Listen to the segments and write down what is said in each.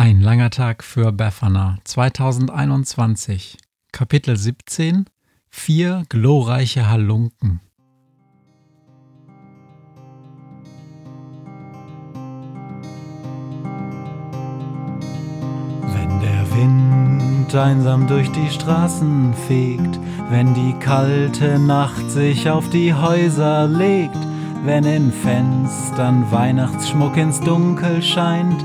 Ein langer Tag für Befana. 2021 Kapitel 17 Vier glorreiche Halunken. Wenn der Wind einsam durch die Straßen fegt, wenn die kalte Nacht sich auf die Häuser legt, wenn in Fenstern Weihnachtsschmuck ins Dunkel scheint,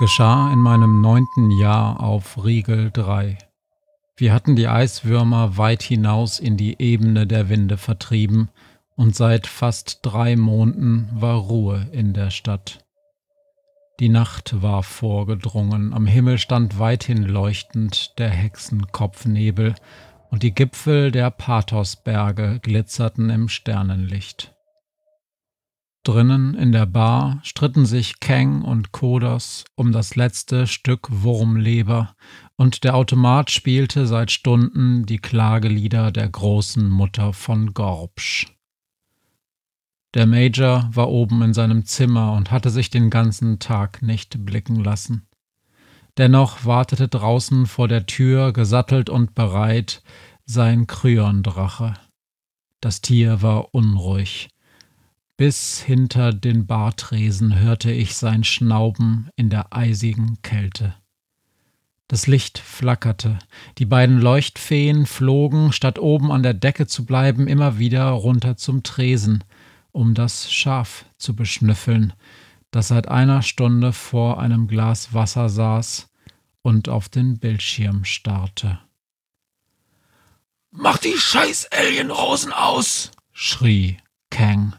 Geschah in meinem neunten Jahr auf Riegel 3. Wir hatten die Eiswürmer weit hinaus in die Ebene der Winde vertrieben, und seit fast drei Monden war Ruhe in der Stadt. Die Nacht war vorgedrungen, am Himmel stand weithin leuchtend der Hexenkopfnebel, und die Gipfel der Pathosberge glitzerten im Sternenlicht. Drinnen in der Bar stritten sich Kang und Kodos um das letzte Stück Wurmleber, und der Automat spielte seit Stunden die Klagelieder der großen Mutter von Gorbsch. Der Major war oben in seinem Zimmer und hatte sich den ganzen Tag nicht blicken lassen. Dennoch wartete draußen vor der Tür, gesattelt und bereit, sein Kryondrache. Das Tier war unruhig, bis hinter den Bartresen hörte ich sein Schnauben in der eisigen Kälte. Das Licht flackerte, die beiden Leuchtfeen flogen, statt oben an der Decke zu bleiben, immer wieder runter zum Tresen, um das Schaf zu beschnüffeln, das seit einer Stunde vor einem Glas Wasser saß und auf den Bildschirm starrte. Mach die scheiß Alienrosen aus! schrie Kang.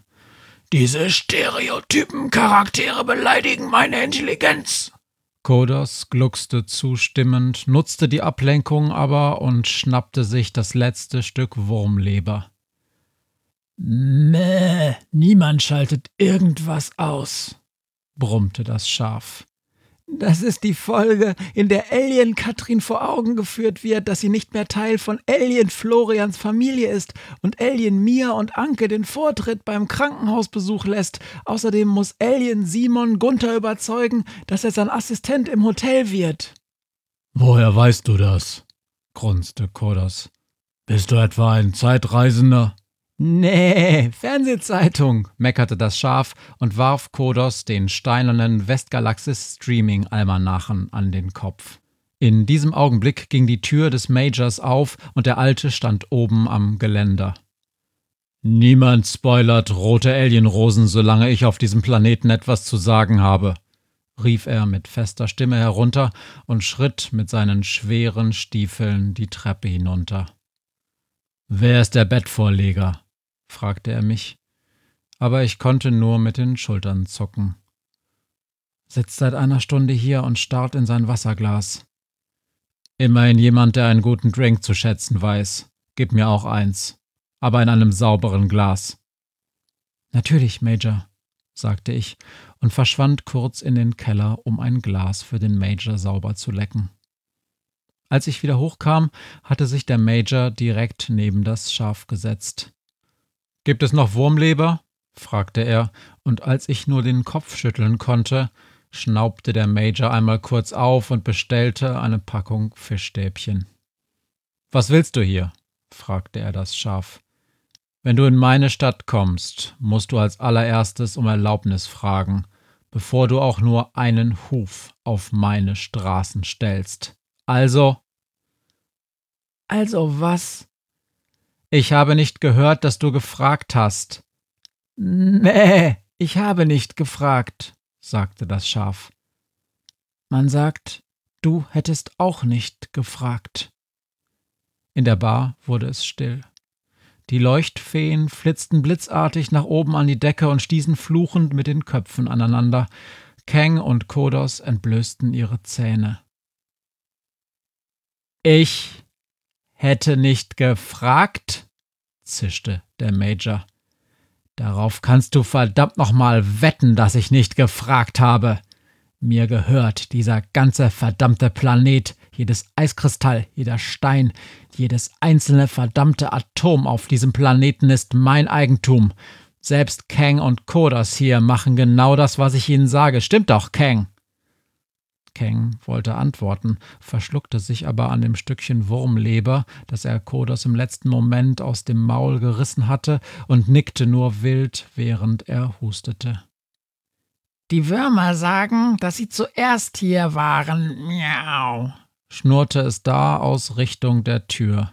Diese stereotypen Charaktere beleidigen meine Intelligenz. Kodos gluckste zustimmend, nutzte die Ablenkung aber und schnappte sich das letzte Stück Wurmleber. Mäh, niemand schaltet irgendwas aus, brummte das Schaf. Das ist die Folge, in der Alien Katrin vor Augen geführt wird, dass sie nicht mehr Teil von Alien Florians Familie ist und Alien Mia und Anke den Vortritt beim Krankenhausbesuch lässt. Außerdem muss Alien Simon Gunther überzeugen, dass er sein Assistent im Hotel wird. Woher weißt du das? grunzte Kodas. Bist du etwa ein Zeitreisender? Nee, Fernsehzeitung, meckerte das Schaf und warf Kodos den steinernen Westgalaxis Streaming Almanachen an den Kopf. In diesem Augenblick ging die Tür des Majors auf und der Alte stand oben am Geländer. Niemand spoilert rote Alienrosen, solange ich auf diesem Planeten etwas zu sagen habe, rief er mit fester Stimme herunter und schritt mit seinen schweren Stiefeln die Treppe hinunter. Wer ist der Bettvorleger? Fragte er mich, aber ich konnte nur mit den Schultern zucken. Sitzt seit einer Stunde hier und starrt in sein Wasserglas. Immerhin jemand, der einen guten Drink zu schätzen weiß. Gib mir auch eins, aber in einem sauberen Glas. Natürlich, Major, sagte ich und verschwand kurz in den Keller, um ein Glas für den Major sauber zu lecken. Als ich wieder hochkam, hatte sich der Major direkt neben das Schaf gesetzt. Gibt es noch Wurmleber? fragte er, und als ich nur den Kopf schütteln konnte, schnaubte der Major einmal kurz auf und bestellte eine Packung Fischstäbchen. Was willst du hier? fragte er das Schaf. Wenn du in meine Stadt kommst, musst du als allererstes um Erlaubnis fragen, bevor du auch nur einen Huf auf meine Straßen stellst. Also. Also was? Ich habe nicht gehört, dass du gefragt hast. Nee, ich habe nicht gefragt, sagte das Schaf. Man sagt, du hättest auch nicht gefragt. In der Bar wurde es still. Die Leuchtfeen flitzten blitzartig nach oben an die Decke und stießen fluchend mit den Köpfen aneinander. Kang und Kodos entblößten ihre Zähne. Ich hätte nicht gefragt, zischte der Major. Darauf kannst du verdammt nochmal wetten, dass ich nicht gefragt habe. Mir gehört dieser ganze verdammte Planet, jedes Eiskristall, jeder Stein, jedes einzelne verdammte Atom auf diesem Planeten ist mein Eigentum. Selbst Kang und Kodas hier machen genau das, was ich ihnen sage. Stimmt doch, Kang? Kang wollte antworten, verschluckte sich aber an dem Stückchen Wurmleber, das er Kodos im letzten Moment aus dem Maul gerissen hatte, und nickte nur wild, während er hustete. Die Würmer sagen, dass sie zuerst hier waren. Miau, schnurrte es da aus Richtung der Tür.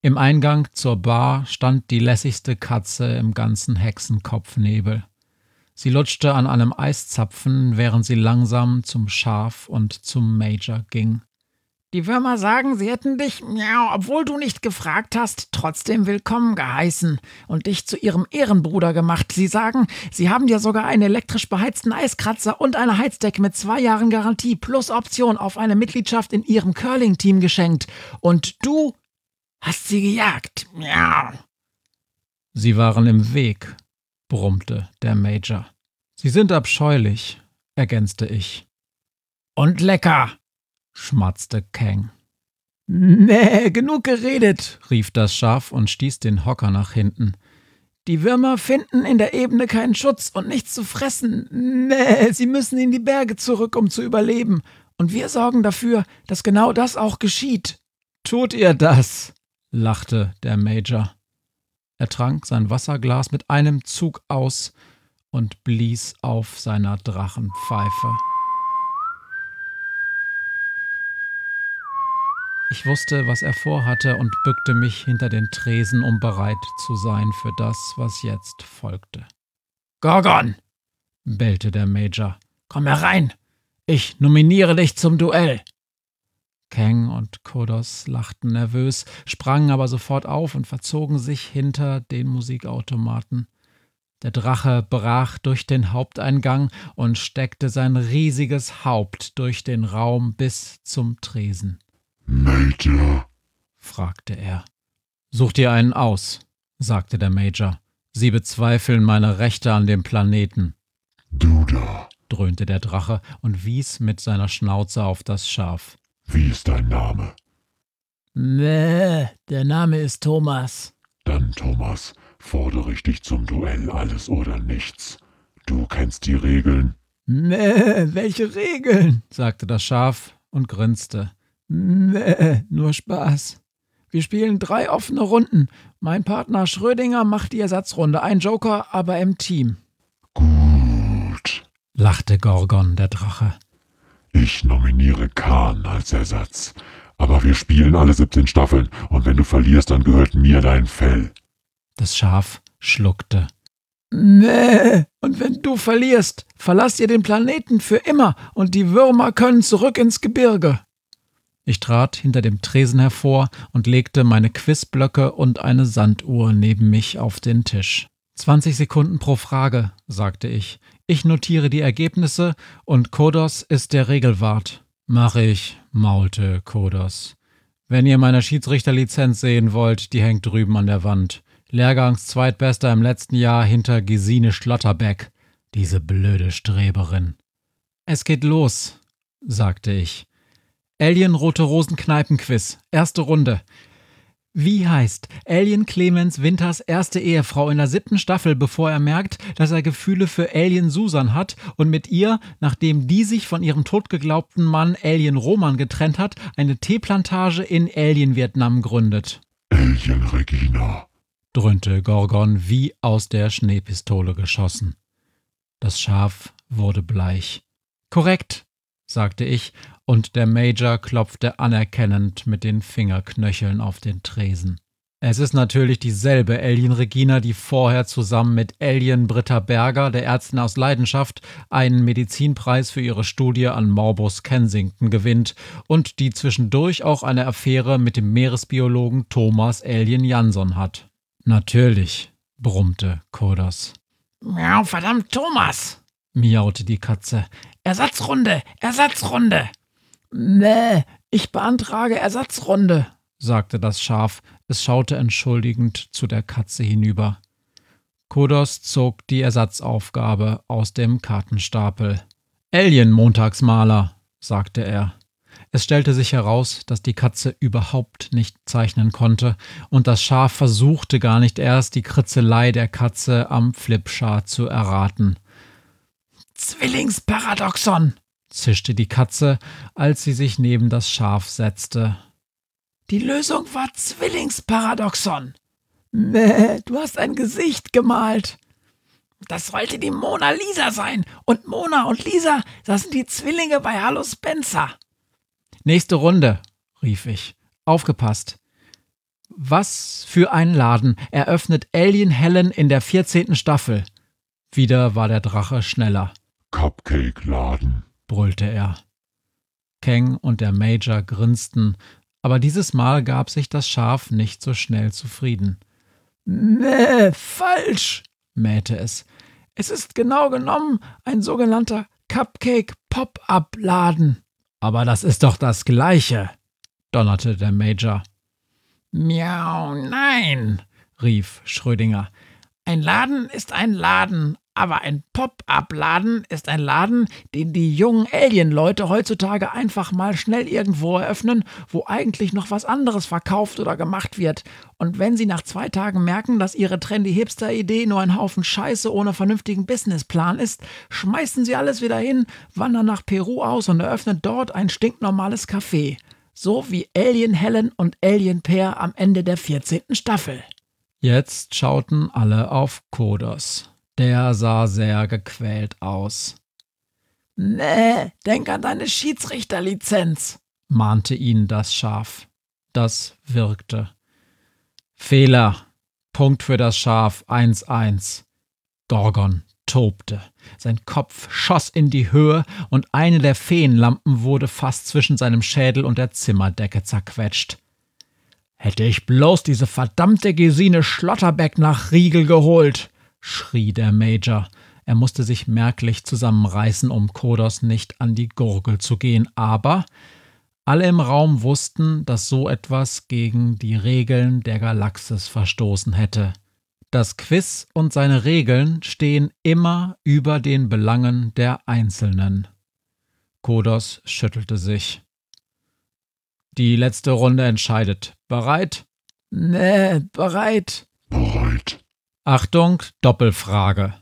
Im Eingang zur Bar stand die lässigste Katze im ganzen Hexenkopfnebel. Sie lutschte an einem Eiszapfen, während sie langsam zum Schaf und zum Major ging. Die Würmer sagen, sie hätten dich, ja, obwohl du nicht gefragt hast, trotzdem willkommen geheißen und dich zu ihrem Ehrenbruder gemacht. Sie sagen, sie haben dir sogar einen elektrisch beheizten Eiskratzer und eine Heizdecke mit zwei Jahren Garantie plus Option auf eine Mitgliedschaft in ihrem Curling-Team geschenkt. Und du hast sie gejagt. Miau. Sie waren im Weg, brummte der Major. Sie sind abscheulich, ergänzte ich. Und lecker, schmatzte Kang. Nee, genug geredet, rief das Schaf und stieß den Hocker nach hinten. Die Würmer finden in der Ebene keinen Schutz und nichts zu fressen. Nee, sie müssen in die Berge zurück, um zu überleben. Und wir sorgen dafür, dass genau das auch geschieht. Tut ihr das? lachte der Major. Er trank sein Wasserglas mit einem Zug aus und blies auf seiner Drachenpfeife. Ich wusste, was er vorhatte und bückte mich hinter den Tresen, um bereit zu sein für das, was jetzt folgte. Gorgon! bellte der Major. Komm herein! Ich nominiere dich zum Duell! Kang und Kodos lachten nervös, sprangen aber sofort auf und verzogen sich hinter den Musikautomaten. Der Drache brach durch den Haupteingang und steckte sein riesiges Haupt durch den Raum bis zum Tresen. Major? fragte er. Such dir einen aus, sagte der Major. Sie bezweifeln meine Rechte an dem Planeten. Du da, dröhnte der Drache und wies mit seiner Schnauze auf das Schaf. Wie ist dein Name? Mäh, der Name ist Thomas. Dann, Thomas, fordere ich dich zum Duell alles oder nichts. Du kennst die Regeln. Mäh, welche Regeln? sagte das Schaf und grinste. Mäh, nur Spaß. Wir spielen drei offene Runden. Mein Partner Schrödinger macht die Ersatzrunde. Ein Joker, aber im Team. Gut, lachte Gorgon, der Drache. Ich nominiere Khan als Ersatz. Aber wir spielen alle 17 Staffeln und wenn du verlierst, dann gehört mir dein Fell. Das Schaf schluckte. Nee, und wenn du verlierst, verlass ihr den Planeten für immer und die Würmer können zurück ins Gebirge. Ich trat hinter dem Tresen hervor und legte meine Quizblöcke und eine Sanduhr neben mich auf den Tisch. 20 Sekunden pro Frage, sagte ich. Ich notiere die Ergebnisse und Kodos ist der Regelwart. Mach ich, maulte Kodos. Wenn ihr meine Schiedsrichterlizenz sehen wollt, die hängt drüben an der Wand. Lehrgangs Zweitbester im letzten Jahr hinter Gesine Schlotterbeck. Diese blöde Streberin. Es geht los, sagte ich. Alien Rote Rosen Kneipenquiz. Erste Runde. Wie heißt Alien Clemens Winters erste Ehefrau in der siebten Staffel, bevor er merkt, dass er Gefühle für Alien Susan hat und mit ihr, nachdem die sich von ihrem totgeglaubten Mann Alien Roman getrennt hat, eine Teeplantage in Alien Vietnam gründet? Alien Regina, dröhnte Gorgon wie aus der Schneepistole geschossen. Das Schaf wurde bleich. Korrekt, sagte ich und der Major klopfte anerkennend mit den Fingerknöcheln auf den Tresen. Es ist natürlich dieselbe Alien Regina, die vorher zusammen mit Alien Britta Berger, der Ärztin aus Leidenschaft, einen Medizinpreis für ihre Studie an Morbus Kensington gewinnt und die zwischendurch auch eine Affäre mit dem Meeresbiologen Thomas Alien Jansson hat. Natürlich, brummte Kodas. Miau, verdammt, Thomas, miaute die Katze. Ersatzrunde, Ersatzrunde. Nee, ich beantrage Ersatzrunde, sagte das Schaf. Es schaute entschuldigend zu der Katze hinüber. Kodos zog die Ersatzaufgabe aus dem Kartenstapel. Alien Montagsmaler, sagte er. Es stellte sich heraus, dass die Katze überhaupt nicht zeichnen konnte, und das Schaf versuchte gar nicht erst, die Kritzelei der Katze am Flipchart zu erraten. Zwillingsparadoxon, zischte die Katze, als sie sich neben das Schaf setzte. Die Lösung war Zwillingsparadoxon. Nee, du hast ein Gesicht gemalt. Das sollte die Mona Lisa sein. Und Mona und Lisa, das sind die Zwillinge bei Hallo Spencer. Nächste Runde, rief ich. Aufgepasst. Was für ein Laden eröffnet Alien Helen in der 14. Staffel? Wieder war der Drache schneller. Cupcake-Laden brüllte er. Kang und der Major grinsten, aber dieses Mal gab sich das Schaf nicht so schnell zufrieden. Nee, falsch, mähte es. Es ist genau genommen ein sogenannter Cupcake-Pop-Up-Laden. Aber das ist doch das Gleiche, donnerte der Major. Miau, nein, rief Schrödinger. Ein Laden ist ein Laden, aber ein Pop-up-Laden ist ein Laden, den die jungen Alien-Leute heutzutage einfach mal schnell irgendwo eröffnen, wo eigentlich noch was anderes verkauft oder gemacht wird. Und wenn sie nach zwei Tagen merken, dass ihre trendy Hipster-Idee nur ein Haufen Scheiße ohne vernünftigen Businessplan ist, schmeißen sie alles wieder hin, wandern nach Peru aus und eröffnen dort ein stinknormales Café. So wie Alien Helen und Alien Pear am Ende der 14. Staffel. Jetzt schauten alle auf Kodos. Der sah sehr gequält aus. Nee, denk an deine Schiedsrichterlizenz, mahnte ihn das Schaf. Das wirkte. Fehler. Punkt für das Schaf 1-1. Gorgon tobte. Sein Kopf schoss in die Höhe und eine der Feenlampen wurde fast zwischen seinem Schädel und der Zimmerdecke zerquetscht. Hätte ich bloß diese verdammte Gesine Schlotterbeck nach Riegel geholt, schrie der Major. Er musste sich merklich zusammenreißen, um Kodos nicht an die Gurgel zu gehen, aber alle im Raum wussten, dass so etwas gegen die Regeln der Galaxis verstoßen hätte. Das Quiz und seine Regeln stehen immer über den Belangen der Einzelnen. Kodos schüttelte sich. Die letzte Runde entscheidet. Bereit? Nee, bereit. Bereit. Achtung, Doppelfrage.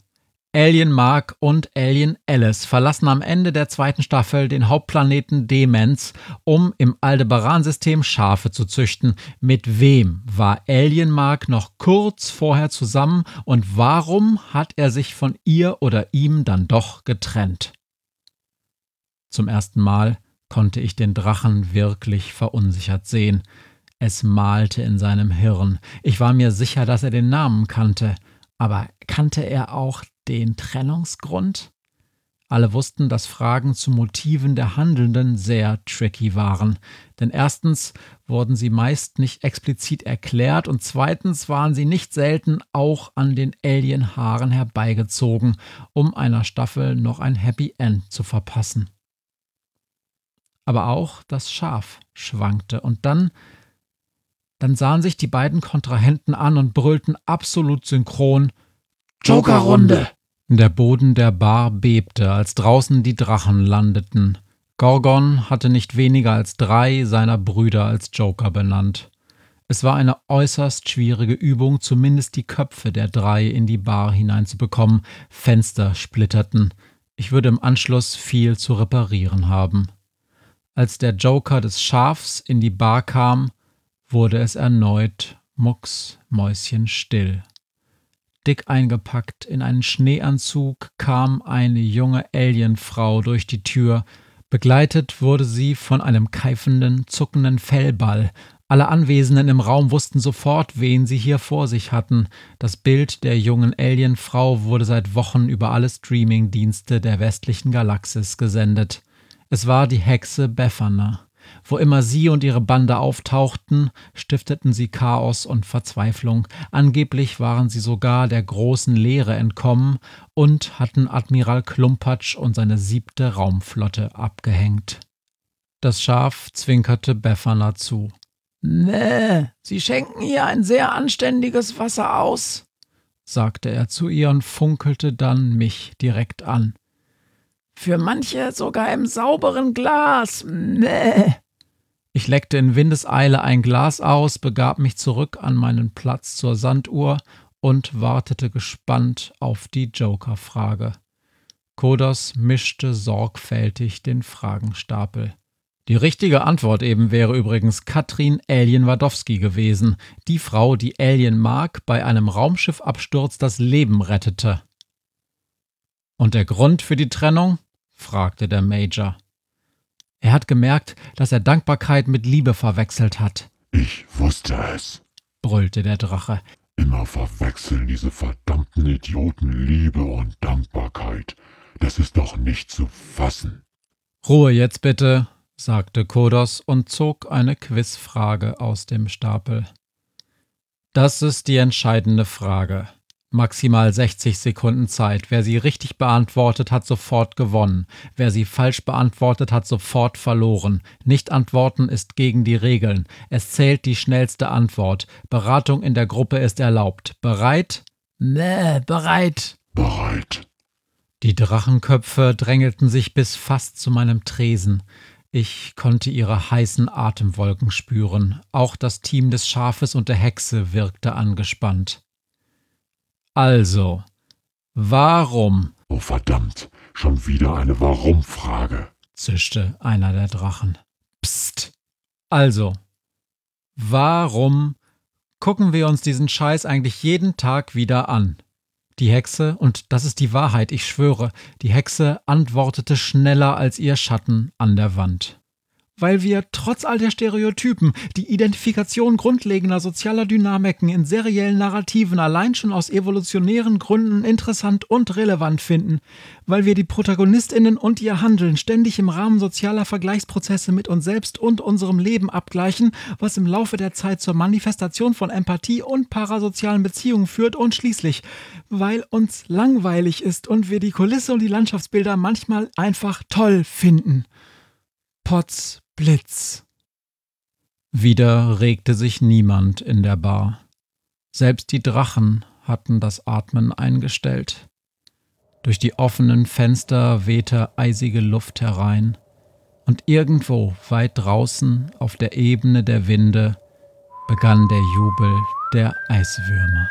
Alien Mark und Alien Alice verlassen am Ende der zweiten Staffel den Hauptplaneten Demens, um im Aldebaran-System Schafe zu züchten. Mit wem war Alien Mark noch kurz vorher zusammen und warum hat er sich von ihr oder ihm dann doch getrennt? Zum ersten Mal konnte ich den Drachen wirklich verunsichert sehen. Es malte in seinem Hirn. Ich war mir sicher, dass er den Namen kannte. Aber kannte er auch den Trennungsgrund? Alle wussten, dass Fragen zu Motiven der Handelnden sehr tricky waren. Denn erstens wurden sie meist nicht explizit erklärt und zweitens waren sie nicht selten auch an den Alienhaaren herbeigezogen, um einer Staffel noch ein Happy End zu verpassen. Aber auch das Schaf schwankte und dann Dann sahen sich die beiden Kontrahenten an und brüllten absolut synchron Jokerrunde. Der Boden der Bar bebte, als draußen die Drachen landeten. Gorgon hatte nicht weniger als drei seiner Brüder als Joker benannt. Es war eine äußerst schwierige Übung, zumindest die Köpfe der drei in die Bar hineinzubekommen. Fenster splitterten. Ich würde im Anschluss viel zu reparieren haben. Als der Joker des Schafs in die Bar kam, wurde es erneut mucksmäuschenstill. Dick eingepackt in einen Schneeanzug kam eine junge Alienfrau durch die Tür. Begleitet wurde sie von einem keifenden, zuckenden Fellball. Alle Anwesenden im Raum wussten sofort, wen sie hier vor sich hatten. Das Bild der jungen Alienfrau wurde seit Wochen über alle Streamingdienste der westlichen Galaxis gesendet. Es war die Hexe Befana. Wo immer sie und ihre Bande auftauchten, stifteten sie Chaos und Verzweiflung. Angeblich waren sie sogar der großen Leere entkommen und hatten Admiral Klumpatsch und seine siebte Raumflotte abgehängt. Das Schaf zwinkerte Befana zu. Nee, Sie schenken ihr ein sehr anständiges Wasser aus, sagte er zu ihr und funkelte dann mich direkt an. Für manche sogar im sauberen Glas. Nee. Ich leckte in Windeseile ein Glas aus, begab mich zurück an meinen Platz zur Sanduhr und wartete gespannt auf die Joker-Frage. Kodos mischte sorgfältig den Fragenstapel. Die richtige Antwort eben wäre übrigens Katrin Alien-Wadowski gewesen, die Frau, die Alien Mark bei einem Raumschiffabsturz das Leben rettete. Und der Grund für die Trennung? fragte der Major. Er hat gemerkt, dass er Dankbarkeit mit Liebe verwechselt hat. Ich wusste es, brüllte der Drache. Immer verwechseln diese verdammten Idioten Liebe und Dankbarkeit. Das ist doch nicht zu fassen. Ruhe jetzt bitte, sagte Kodos und zog eine Quizfrage aus dem Stapel. Das ist die entscheidende Frage. Maximal 60 Sekunden Zeit. Wer sie richtig beantwortet, hat sofort gewonnen. Wer sie falsch beantwortet, hat sofort verloren. Nicht antworten ist gegen die Regeln. Es zählt die schnellste Antwort. Beratung in der Gruppe ist erlaubt. Bereit? Nee, bereit. Bereit. Die Drachenköpfe drängelten sich bis fast zu meinem Tresen. Ich konnte ihre heißen Atemwolken spüren. Auch das Team des Schafes und der Hexe wirkte angespannt. Also, warum? Oh verdammt, schon wieder eine Warum-Frage, zischte einer der Drachen. Psst. Also, warum gucken wir uns diesen Scheiß eigentlich jeden Tag wieder an? Die Hexe, und das ist die Wahrheit, ich schwöre, die Hexe antwortete schneller als ihr Schatten an der Wand weil wir trotz all der Stereotypen die Identifikation grundlegender sozialer Dynamiken in seriellen Narrativen allein schon aus evolutionären Gründen interessant und relevant finden, weil wir die Protagonistinnen und ihr Handeln ständig im Rahmen sozialer Vergleichsprozesse mit uns selbst und unserem Leben abgleichen, was im Laufe der Zeit zur Manifestation von Empathie und parasozialen Beziehungen führt und schließlich, weil uns langweilig ist und wir die Kulisse und die Landschaftsbilder manchmal einfach toll finden. Potz Blitz. Wieder regte sich niemand in der Bar. Selbst die Drachen hatten das Atmen eingestellt. Durch die offenen Fenster wehte eisige Luft herein, und irgendwo weit draußen auf der Ebene der Winde begann der Jubel der Eiswürmer.